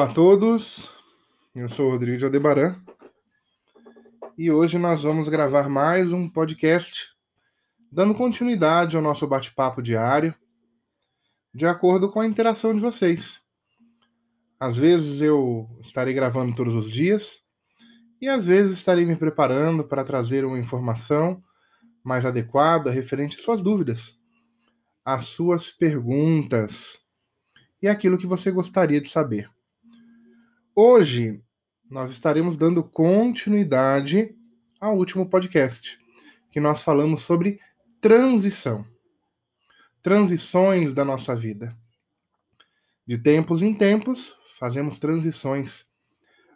Olá a todos, eu sou o Rodrigo de Aldebaran e hoje nós vamos gravar mais um podcast dando continuidade ao nosso bate-papo diário de acordo com a interação de vocês. Às vezes eu estarei gravando todos os dias e às vezes estarei me preparando para trazer uma informação mais adequada referente às suas dúvidas, às suas perguntas e aquilo que você gostaria de saber. Hoje nós estaremos dando continuidade ao último podcast, que nós falamos sobre transição. Transições da nossa vida. De tempos em tempos, fazemos transições.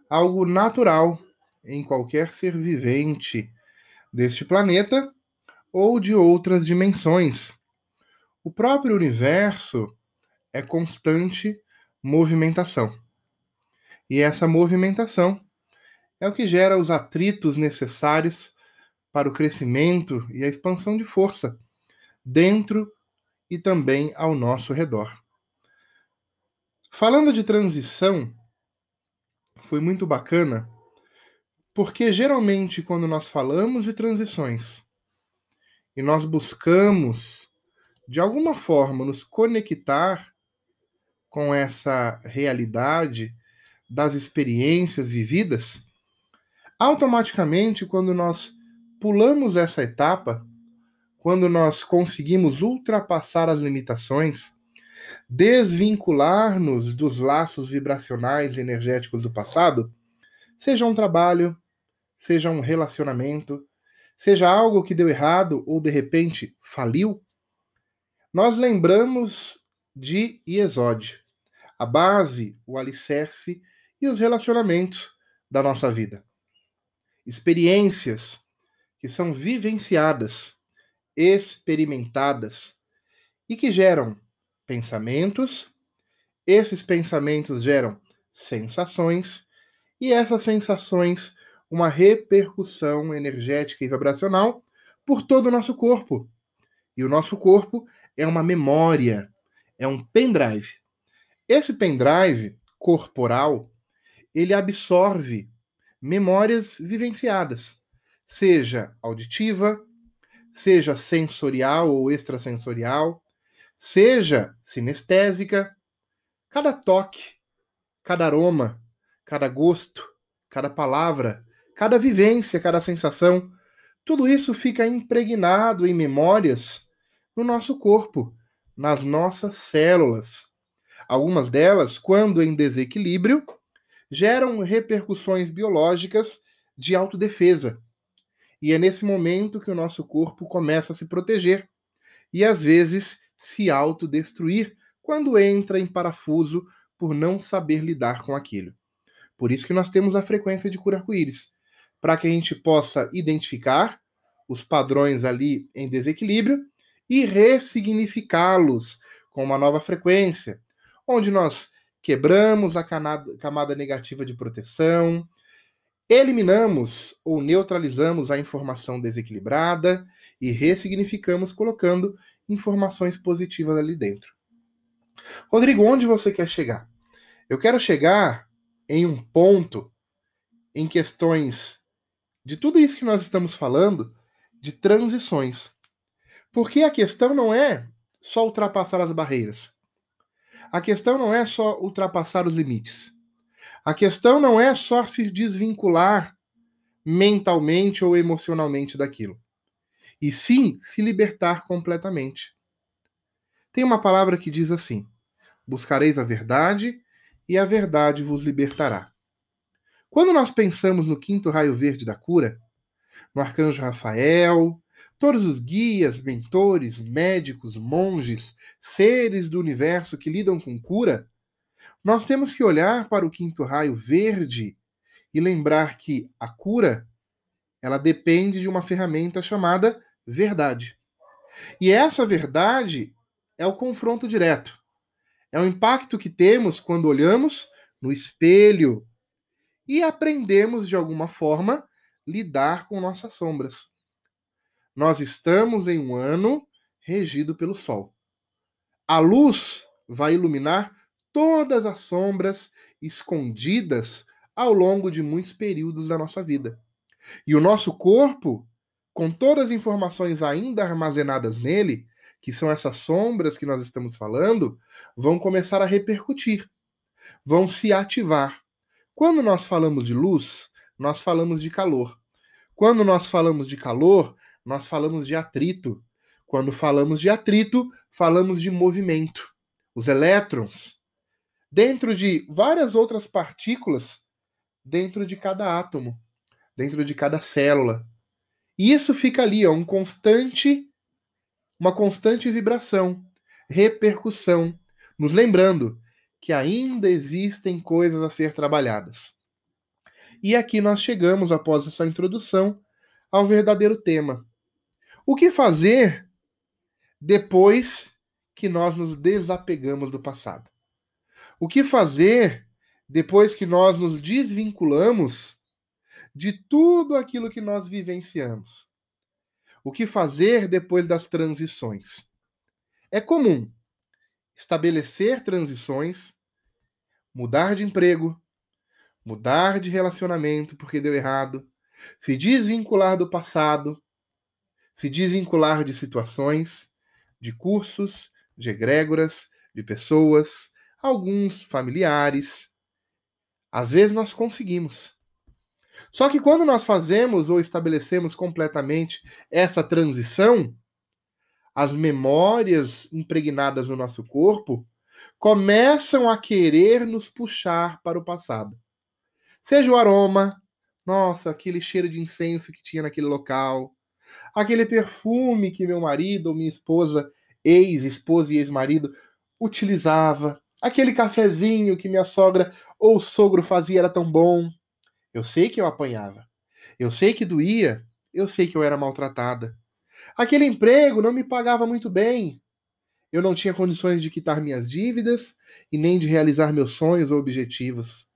Algo natural em qualquer ser vivente deste planeta ou de outras dimensões. O próprio universo é constante movimentação. E essa movimentação é o que gera os atritos necessários para o crescimento e a expansão de força dentro e também ao nosso redor. Falando de transição, foi muito bacana, porque geralmente quando nós falamos de transições e nós buscamos de alguma forma nos conectar com essa realidade das experiências vividas, automaticamente, quando nós pulamos essa etapa, quando nós conseguimos ultrapassar as limitações, desvincular-nos dos laços vibracionais e energéticos do passado, seja um trabalho, seja um relacionamento, seja algo que deu errado ou de repente faliu, nós lembramos de Iesode, a base, o alicerce e os relacionamentos da nossa vida. Experiências que são vivenciadas, experimentadas e que geram pensamentos, esses pensamentos geram sensações e essas sensações uma repercussão energética e vibracional por todo o nosso corpo. E o nosso corpo é uma memória, é um pendrive. Esse pendrive corporal ele absorve memórias vivenciadas, seja auditiva, seja sensorial ou extrasensorial, seja sinestésica. Cada toque, cada aroma, cada gosto, cada palavra, cada vivência, cada sensação, tudo isso fica impregnado em memórias no nosso corpo, nas nossas células. Algumas delas, quando em desequilíbrio, geram repercussões biológicas de autodefesa. E é nesse momento que o nosso corpo começa a se proteger e às vezes se autodestruir quando entra em parafuso por não saber lidar com aquilo. Por isso que nós temos a frequência de cura arco-íris, para que a gente possa identificar os padrões ali em desequilíbrio e ressignificá-los com uma nova frequência, onde nós quebramos a camada negativa de proteção, eliminamos ou neutralizamos a informação desequilibrada e ressignificamos colocando informações positivas ali dentro. Rodrigo, onde você quer chegar? Eu quero chegar em um ponto em questões de tudo isso que nós estamos falando, de transições. Porque a questão não é só ultrapassar as barreiras. A questão não é só ultrapassar os limites. A questão não é só se desvincular mentalmente ou emocionalmente daquilo. E sim se libertar completamente. Tem uma palavra que diz assim: Buscareis a verdade e a verdade vos libertará. Quando nós pensamos no quinto raio verde da cura, no arcanjo Rafael, Todos os guias, mentores, médicos, monges, seres do universo que lidam com cura, nós temos que olhar para o quinto raio verde e lembrar que a cura ela depende de uma ferramenta chamada verdade. E essa verdade é o confronto direto. É o impacto que temos quando olhamos no espelho e aprendemos de alguma forma lidar com nossas sombras. Nós estamos em um ano regido pelo Sol. A luz vai iluminar todas as sombras escondidas ao longo de muitos períodos da nossa vida. E o nosso corpo, com todas as informações ainda armazenadas nele, que são essas sombras que nós estamos falando, vão começar a repercutir, vão se ativar. Quando nós falamos de luz, nós falamos de calor. Quando nós falamos de calor, nós falamos de atrito. Quando falamos de atrito, falamos de movimento. Os elétrons, dentro de várias outras partículas, dentro de cada átomo, dentro de cada célula. E isso fica ali, ó, um constante uma constante vibração, repercussão, nos lembrando que ainda existem coisas a ser trabalhadas. E aqui nós chegamos, após essa introdução, ao verdadeiro tema. O que fazer depois que nós nos desapegamos do passado? O que fazer depois que nós nos desvinculamos de tudo aquilo que nós vivenciamos? O que fazer depois das transições? É comum estabelecer transições, mudar de emprego, mudar de relacionamento porque deu errado, se desvincular do passado, se desvincular de situações, de cursos, de egrégoras, de pessoas, alguns familiares. Às vezes nós conseguimos. Só que quando nós fazemos ou estabelecemos completamente essa transição, as memórias impregnadas no nosso corpo começam a querer nos puxar para o passado. Seja o aroma, nossa, aquele cheiro de incenso que tinha naquele local, aquele perfume que meu marido ou minha esposa, ex-esposa e ex-marido, utilizava, aquele cafezinho que minha sogra ou sogro fazia era tão bom. Eu sei que eu apanhava. Eu sei que doía. Eu sei que eu era maltratada. Aquele emprego não me pagava muito bem. Eu não tinha condições de quitar minhas dívidas e nem de realizar meus sonhos ou objetivos.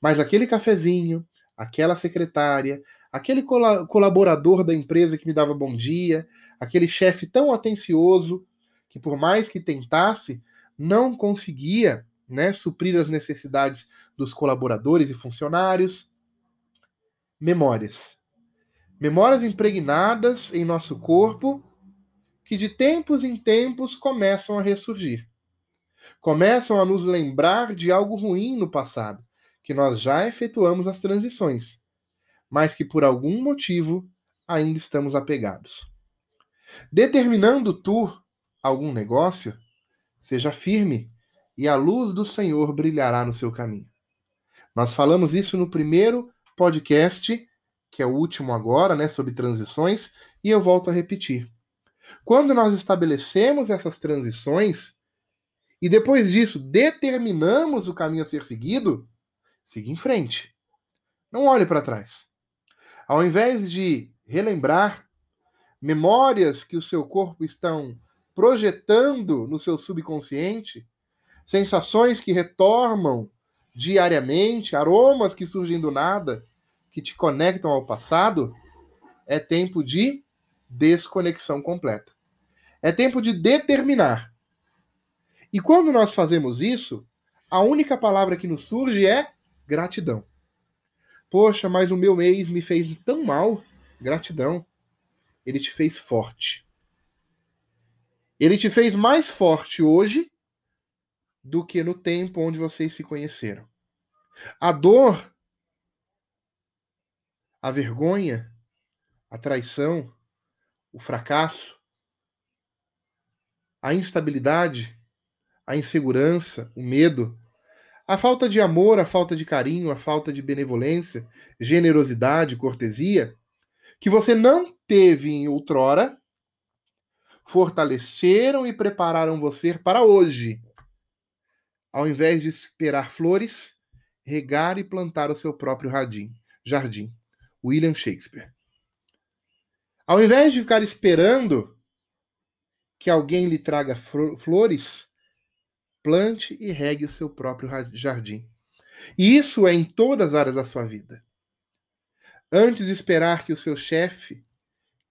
Mas aquele cafezinho, aquela secretária, aquele colaborador da empresa que me dava bom dia, aquele chefe tão atencioso que, por mais que tentasse, não conseguia né, suprir as necessidades dos colaboradores e funcionários memórias. Memórias impregnadas em nosso corpo que de tempos em tempos começam a ressurgir. Começam a nos lembrar de algo ruim no passado, que nós já efetuamos as transições, mas que por algum motivo ainda estamos apegados. Determinando tu algum negócio, seja firme e a luz do Senhor brilhará no seu caminho. Nós falamos isso no primeiro podcast, que é o último agora, né, sobre transições, e eu volto a repetir. Quando nós estabelecemos essas transições e depois disso determinamos o caminho a ser seguido, siga em frente. Não olhe para trás. Ao invés de relembrar memórias que o seu corpo estão projetando no seu subconsciente, sensações que retornam diariamente, aromas que surgem do nada, que te conectam ao passado, é tempo de desconexão completa. É tempo de determinar. E quando nós fazemos isso, a única palavra que nos surge é gratidão. Poxa, mas o meu ex me fez tão mal. Gratidão. Ele te fez forte. Ele te fez mais forte hoje do que no tempo onde vocês se conheceram. A dor, a vergonha, a traição, o fracasso, a instabilidade, a insegurança, o medo, a falta de amor, a falta de carinho, a falta de benevolência, generosidade, cortesia, que você não teve em outrora, fortaleceram e prepararam você para hoje ao invés de esperar flores, regar e plantar o seu próprio jardim. jardim. William Shakespeare. Ao invés de ficar esperando que alguém lhe traga flores, plante e regue o seu próprio jardim. E isso é em todas as áreas da sua vida. Antes de esperar que o seu chefe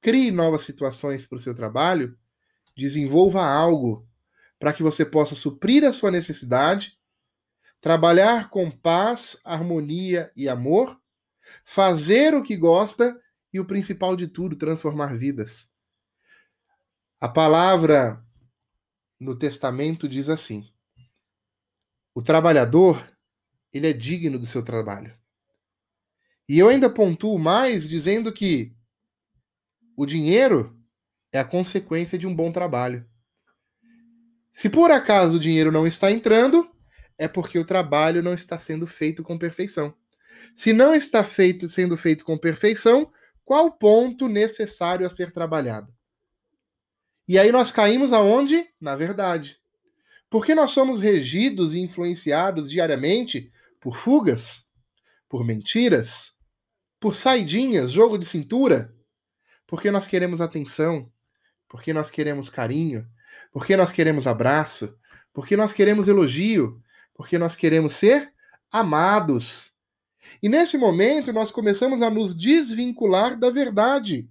crie novas situações para o seu trabalho, desenvolva algo para que você possa suprir a sua necessidade, trabalhar com paz, harmonia e amor, fazer o que gosta e o principal de tudo, transformar vidas. A palavra no Testamento diz assim: o trabalhador, ele é digno do seu trabalho. E eu ainda pontuo mais dizendo que o dinheiro é a consequência de um bom trabalho. Se por acaso o dinheiro não está entrando, é porque o trabalho não está sendo feito com perfeição. Se não está feito, sendo feito com perfeição, qual o ponto necessário a ser trabalhado? E aí nós caímos aonde? Na verdade. Porque nós somos regidos e influenciados diariamente por fugas, por mentiras, por saidinhas, jogo de cintura, porque nós queremos atenção, porque nós queremos carinho, porque nós queremos abraço, porque nós queremos elogio, porque nós queremos ser amados. E nesse momento nós começamos a nos desvincular da verdade.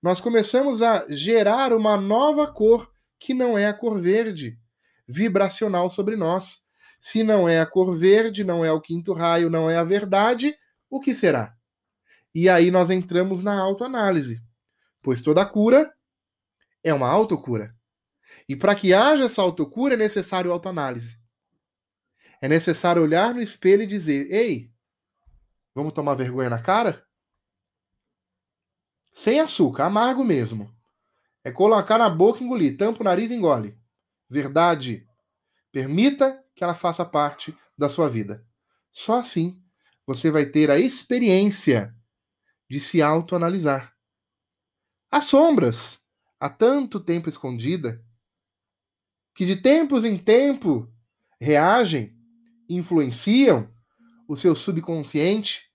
Nós começamos a gerar uma nova cor que não é a cor verde, vibracional sobre nós. Se não é a cor verde, não é o quinto raio, não é a verdade, o que será? E aí nós entramos na autoanálise, pois toda cura é uma autocura. E para que haja essa autocura é necessário autoanálise. É necessário olhar no espelho e dizer: ei, vamos tomar vergonha na cara? Sem açúcar, amargo mesmo. É colocar na boca e engolir, tampa o nariz e engole. Verdade. Permita que ela faça parte da sua vida. Só assim você vai ter a experiência de se autoanalisar. As sombras, há tanto tempo escondida, que de tempos em tempo reagem, influenciam o seu subconsciente,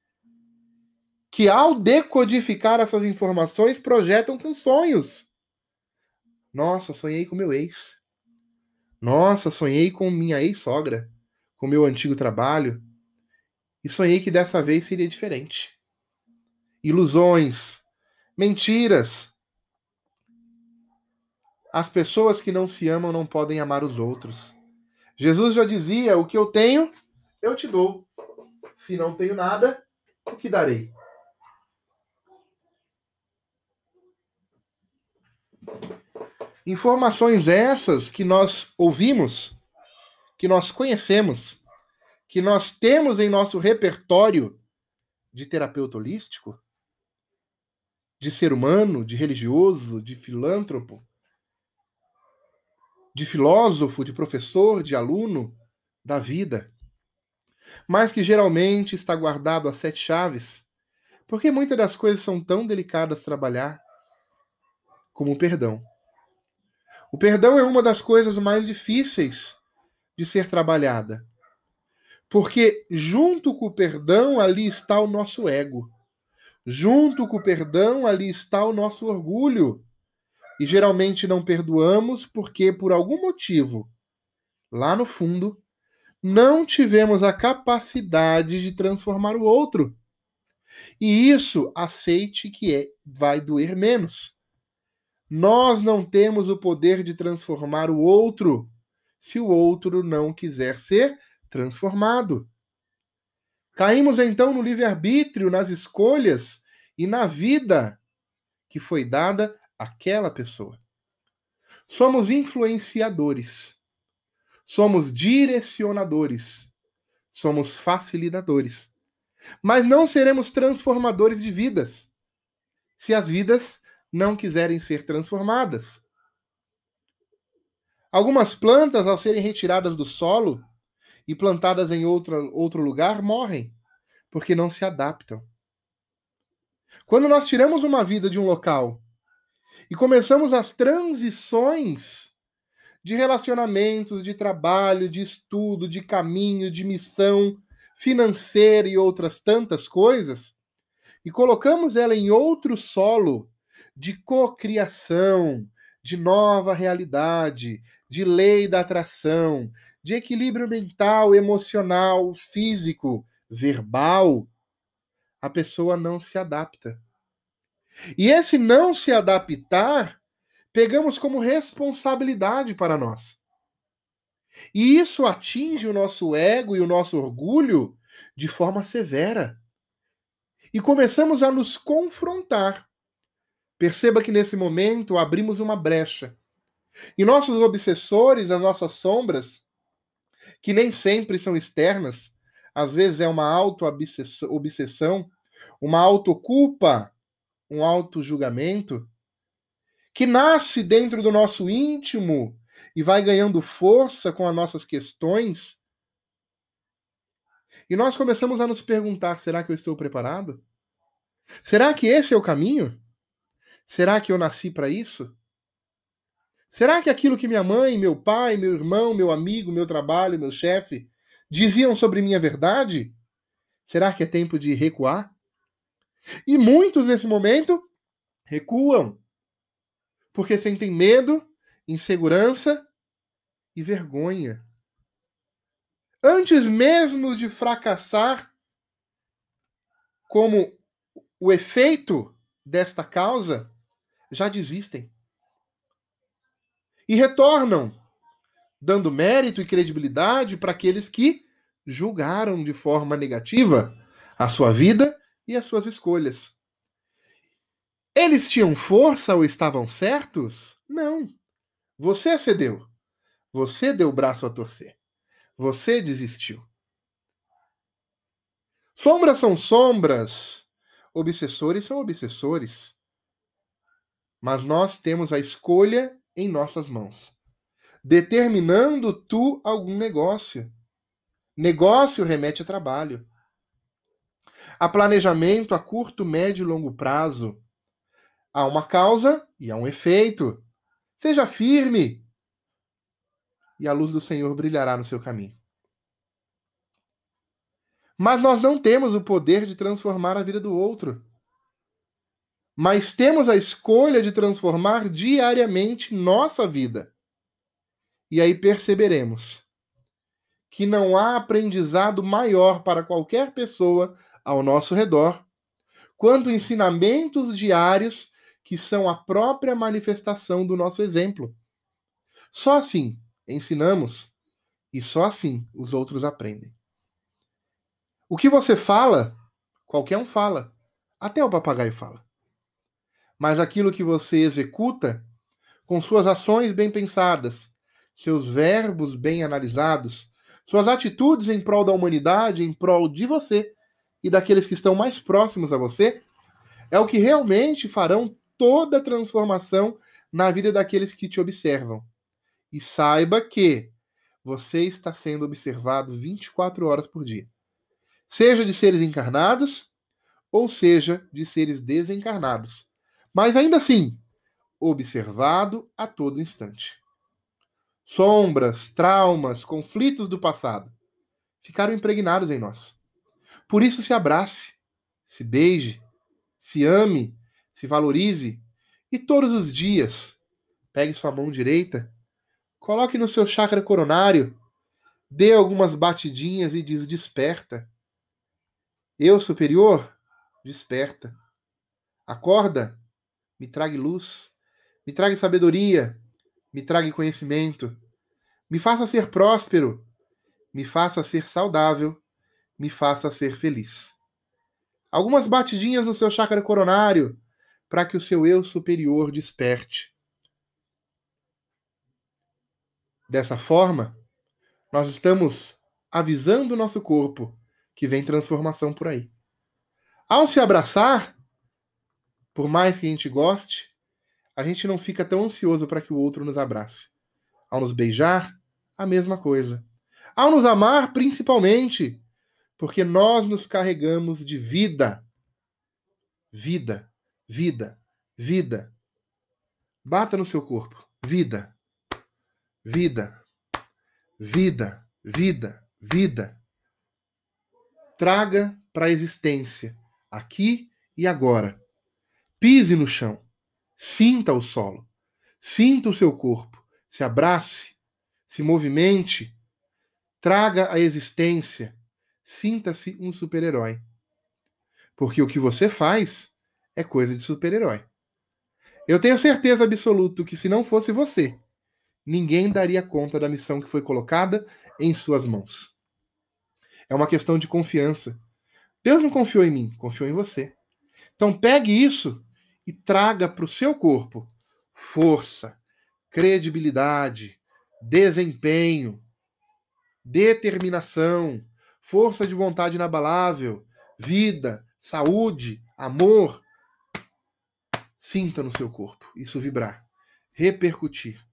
que ao decodificar essas informações projetam com sonhos. Nossa, sonhei com meu ex. Nossa, sonhei com minha ex-sogra, com meu antigo trabalho, e sonhei que dessa vez seria diferente. Ilusões, mentiras, as pessoas que não se amam não podem amar os outros. Jesus já dizia: O que eu tenho, eu te dou. Se não tenho nada, o que darei? Informações essas que nós ouvimos, que nós conhecemos, que nós temos em nosso repertório de terapeuta holístico, de ser humano, de religioso, de filântropo, de filósofo, de professor, de aluno da vida, mas que geralmente está guardado a sete chaves, porque muitas das coisas são tão delicadas de trabalhar como o perdão. O perdão é uma das coisas mais difíceis de ser trabalhada. Porque junto com o perdão ali está o nosso ego. Junto com o perdão ali está o nosso orgulho. E geralmente não perdoamos porque, por algum motivo, lá no fundo, não tivemos a capacidade de transformar o outro. E isso, aceite que é, vai doer menos. Nós não temos o poder de transformar o outro se o outro não quiser ser transformado. Caímos então no livre-arbítrio, nas escolhas e na vida que foi dada aquela pessoa. Somos influenciadores, somos direcionadores, somos facilitadores. Mas não seremos transformadores de vidas se as vidas não quiserem ser transformadas. Algumas plantas, ao serem retiradas do solo e plantadas em outra, outro lugar, morrem, porque não se adaptam. Quando nós tiramos uma vida de um local e começamos as transições de relacionamentos, de trabalho, de estudo, de caminho, de missão financeira e outras tantas coisas, e colocamos ela em outro solo de cocriação, de nova realidade, de lei da atração, de equilíbrio mental, emocional, físico, verbal, a pessoa não se adapta. E esse não se adaptar, pegamos como responsabilidade para nós. E isso atinge o nosso ego e o nosso orgulho de forma severa. E começamos a nos confrontar. Perceba que nesse momento abrimos uma brecha. E nossos obsessores, as nossas sombras, que nem sempre são externas, às vezes é uma auto-obsessão, uma autoculpa, um auto-julgamento, que nasce dentro do nosso íntimo e vai ganhando força com as nossas questões. E nós começamos a nos perguntar: será que eu estou preparado? Será que esse é o caminho? Será que eu nasci para isso? Será que aquilo que minha mãe, meu pai, meu irmão, meu amigo, meu trabalho, meu chefe diziam sobre é verdade? Será que é tempo de recuar? E muitos nesse momento recuam porque sentem medo, insegurança e vergonha. Antes mesmo de fracassar, como o efeito desta causa, já desistem. E retornam, dando mérito e credibilidade para aqueles que julgaram de forma negativa a sua vida e as suas escolhas. Eles tinham força ou estavam certos? Não. Você cedeu. Você deu o braço a torcer. Você desistiu. Sombras são sombras. Obsessores são obsessores. Mas nós temos a escolha em nossas mãos. Determinando tu algum negócio. Negócio remete a trabalho. A planejamento a curto, médio e longo prazo Há uma causa e há um efeito. Seja firme, e a luz do Senhor brilhará no seu caminho. Mas nós não temos o poder de transformar a vida do outro. Mas temos a escolha de transformar diariamente nossa vida. E aí perceberemos que não há aprendizado maior para qualquer pessoa ao nosso redor quanto ensinamentos diários que são a própria manifestação do nosso exemplo. Só assim ensinamos e só assim os outros aprendem. O que você fala, qualquer um fala, até o papagaio fala. Mas aquilo que você executa, com suas ações bem pensadas, seus verbos bem analisados, suas atitudes em prol da humanidade, em prol de você e daqueles que estão mais próximos a você, é o que realmente farão toda a transformação na vida daqueles que te observam. E saiba que você está sendo observado 24 horas por dia. Seja de seres encarnados ou seja de seres desencarnados. Mas ainda assim, observado a todo instante. Sombras, traumas, conflitos do passado ficaram impregnados em nós. Por isso, se abrace, se beije, se ame se valorize e todos os dias pegue sua mão direita, coloque no seu chakra coronário, dê algumas batidinhas e diz: desperta. Eu superior, desperta. Acorda, me traga luz, me traga sabedoria, me traga conhecimento, me faça ser próspero, me faça ser saudável, me faça ser feliz. Algumas batidinhas no seu chakra coronário, para que o seu eu superior desperte. Dessa forma, nós estamos avisando o nosso corpo que vem transformação por aí. Ao se abraçar, por mais que a gente goste, a gente não fica tão ansioso para que o outro nos abrace. Ao nos beijar, a mesma coisa. Ao nos amar, principalmente, porque nós nos carregamos de vida. Vida vida, vida. Bata no seu corpo. Vida, vida, vida, vida, vida. Traga para a existência, aqui e agora. Pise no chão. Sinta o solo. Sinta o seu corpo. Se abrace. Se movimente. Traga a existência. Sinta-se um super-herói. Porque o que você faz é coisa de super-herói. Eu tenho certeza absoluta que se não fosse você ninguém daria conta da missão que foi colocada em suas mãos. É uma questão de confiança. Deus não confiou em mim, confiou em você. Então pegue isso e traga para o seu corpo força, credibilidade, desempenho, determinação, força de vontade inabalável, vida, saúde, amor. Sinta no seu corpo isso vibrar, repercutir.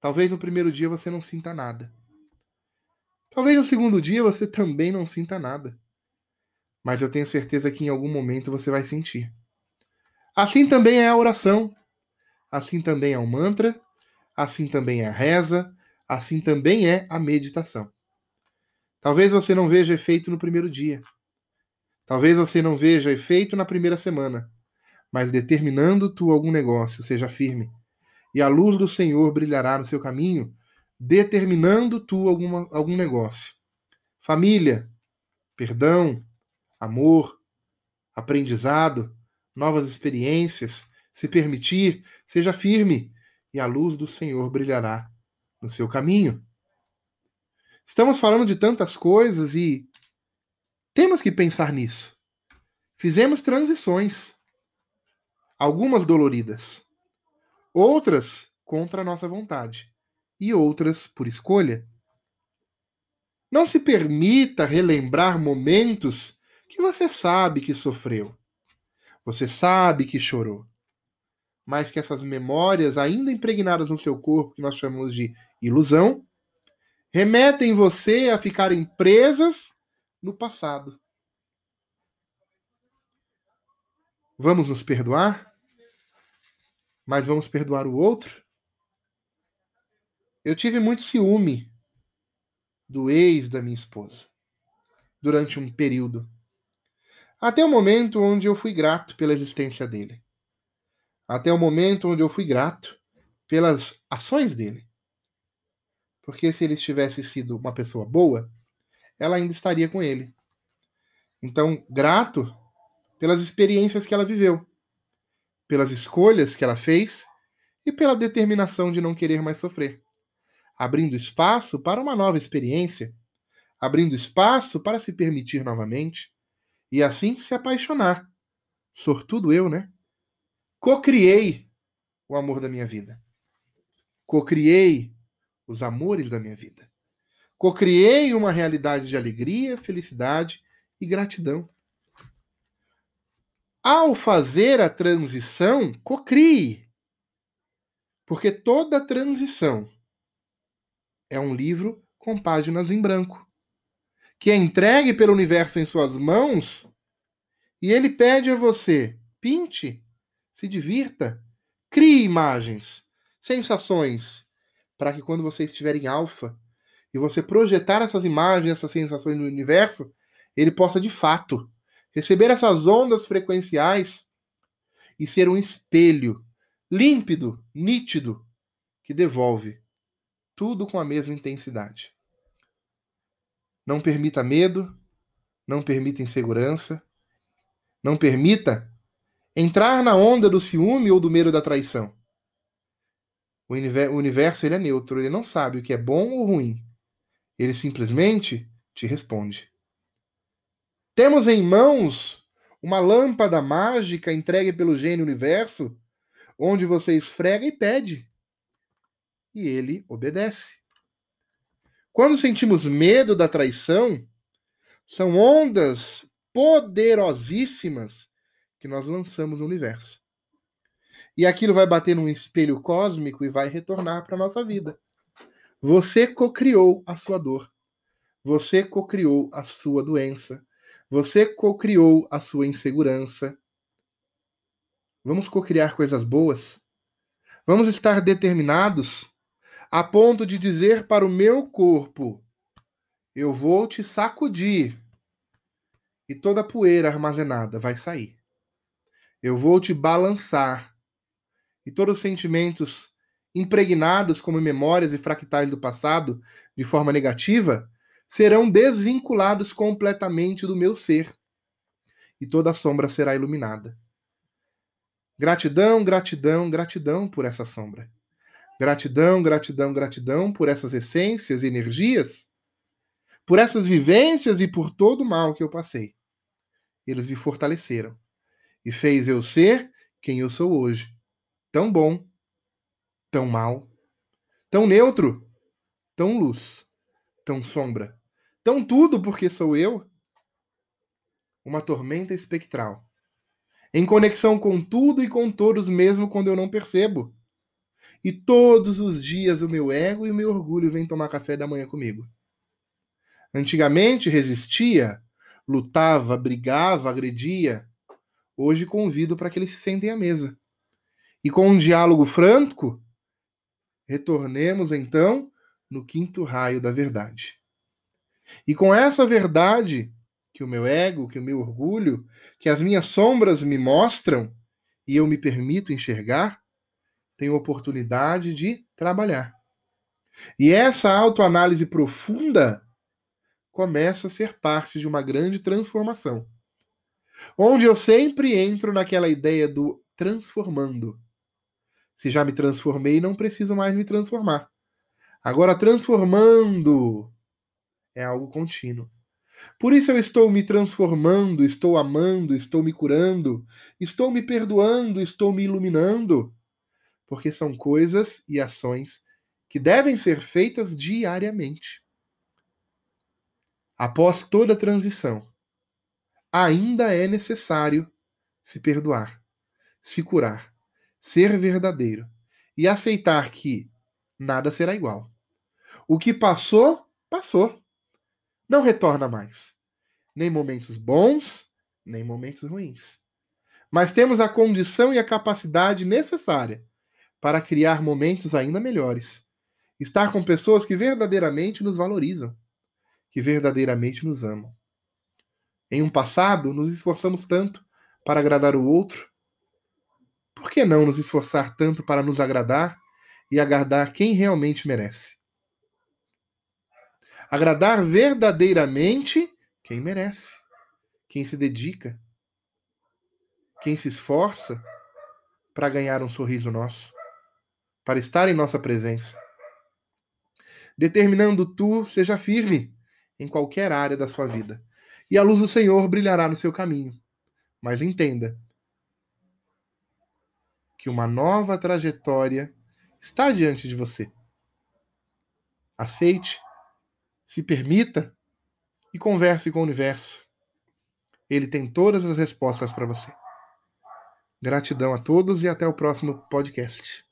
Talvez no primeiro dia você não sinta nada. Talvez no segundo dia você também não sinta nada. Mas eu tenho certeza que em algum momento você vai sentir. Assim também é a oração. Assim também é o mantra. Assim também é a reza. Assim também é a meditação. Talvez você não veja efeito no primeiro dia. Talvez você não veja efeito na primeira semana. Mas determinando tu algum negócio, seja firme. E a luz do Senhor brilhará no seu caminho, determinando tu alguma, algum negócio. Família, perdão, amor, aprendizado, novas experiências, se permitir, seja firme, e a luz do Senhor brilhará no seu caminho. Estamos falando de tantas coisas e temos que pensar nisso. Fizemos transições, algumas doloridas, outras contra a nossa vontade e outras por escolha. Não se permita relembrar momentos que você sabe que sofreu, você sabe que chorou, mas que essas memórias ainda impregnadas no seu corpo, que nós chamamos de ilusão, remetem você a ficarem presas no passado. Vamos nos perdoar? Mas vamos perdoar o outro? Eu tive muito ciúme do ex da minha esposa durante um período. Até o momento onde eu fui grato pela existência dele. Até o momento onde eu fui grato pelas ações dele. Porque se ele tivesse sido uma pessoa boa, ela ainda estaria com ele. Então, grato pelas experiências que ela viveu, pelas escolhas que ela fez e pela determinação de não querer mais sofrer, abrindo espaço para uma nova experiência, abrindo espaço para se permitir novamente e assim se apaixonar. Sortudo eu, né? Cocriei o amor da minha vida. Cocriei os amores da minha vida. Cocriei uma realidade de alegria, felicidade e gratidão. Ao fazer a transição, cocrie. Porque toda transição é um livro com páginas em branco, que é entregue pelo universo em suas mãos e ele pede a você: pinte, se divirta, crie imagens, sensações, para que quando você estiver em alfa e você projetar essas imagens, essas sensações no universo, ele possa de fato receber essas ondas frequenciais e ser um espelho límpido, nítido, que devolve tudo com a mesma intensidade. Não permita medo, não permita insegurança, não permita entrar na onda do ciúme ou do medo da traição. O universo ele é neutro, ele não sabe o que é bom ou ruim. Ele simplesmente te responde. Temos em mãos uma lâmpada mágica entregue pelo gênio universo, onde você esfrega e pede. E ele obedece. Quando sentimos medo da traição, são ondas poderosíssimas que nós lançamos no universo. E aquilo vai bater num espelho cósmico e vai retornar para a nossa vida. Você cocriou a sua dor. Você cocriou a sua doença. Você cocriou a sua insegurança. Vamos cocriar coisas boas? Vamos estar determinados a ponto de dizer para o meu corpo: eu vou te sacudir e toda a poeira armazenada vai sair. Eu vou te balançar e todos os sentimentos impregnados como memórias e fractais do passado de forma negativa serão desvinculados completamente do meu ser e toda a sombra será iluminada. Gratidão, gratidão, gratidão por essa sombra. Gratidão, gratidão, gratidão por essas essências e energias, por essas vivências e por todo o mal que eu passei. Eles me fortaleceram e fez eu ser quem eu sou hoje. Tão bom, tão mal, tão neutro, tão luz, tão sombra, tão tudo porque sou eu. Uma tormenta espectral. Em conexão com tudo e com todos, mesmo quando eu não percebo e todos os dias o meu ego e o meu orgulho vêm tomar café da manhã comigo. Antigamente resistia, lutava, brigava, agredia. Hoje convido para que eles se sentem à mesa. E com um diálogo franco, retornemos então no quinto raio da verdade. E com essa verdade que o meu ego, que o meu orgulho, que as minhas sombras me mostram e eu me permito enxergar, tenho oportunidade de trabalhar. E essa autoanálise profunda começa a ser parte de uma grande transformação. Onde eu sempre entro naquela ideia do transformando. Se já me transformei, não preciso mais me transformar. Agora, transformando é algo contínuo. Por isso eu estou me transformando, estou amando, estou me curando, estou me perdoando, estou me iluminando porque são coisas e ações que devem ser feitas diariamente. Após toda transição, ainda é necessário se perdoar, se curar, ser verdadeiro e aceitar que nada será igual. O que passou, passou. Não retorna mais. Nem momentos bons, nem momentos ruins. Mas temos a condição e a capacidade necessária para criar momentos ainda melhores. Estar com pessoas que verdadeiramente nos valorizam, que verdadeiramente nos amam. Em um passado, nos esforçamos tanto para agradar o outro. Por que não nos esforçar tanto para nos agradar e agradar quem realmente merece? Agradar verdadeiramente quem merece, quem se dedica, quem se esforça para ganhar um sorriso nosso para estar em nossa presença. Determinando tu, seja firme em qualquer área da sua vida, e a luz do Senhor brilhará no seu caminho. Mas entenda que uma nova trajetória está diante de você. Aceite, se permita e converse com o universo. Ele tem todas as respostas para você. Gratidão a todos e até o próximo podcast.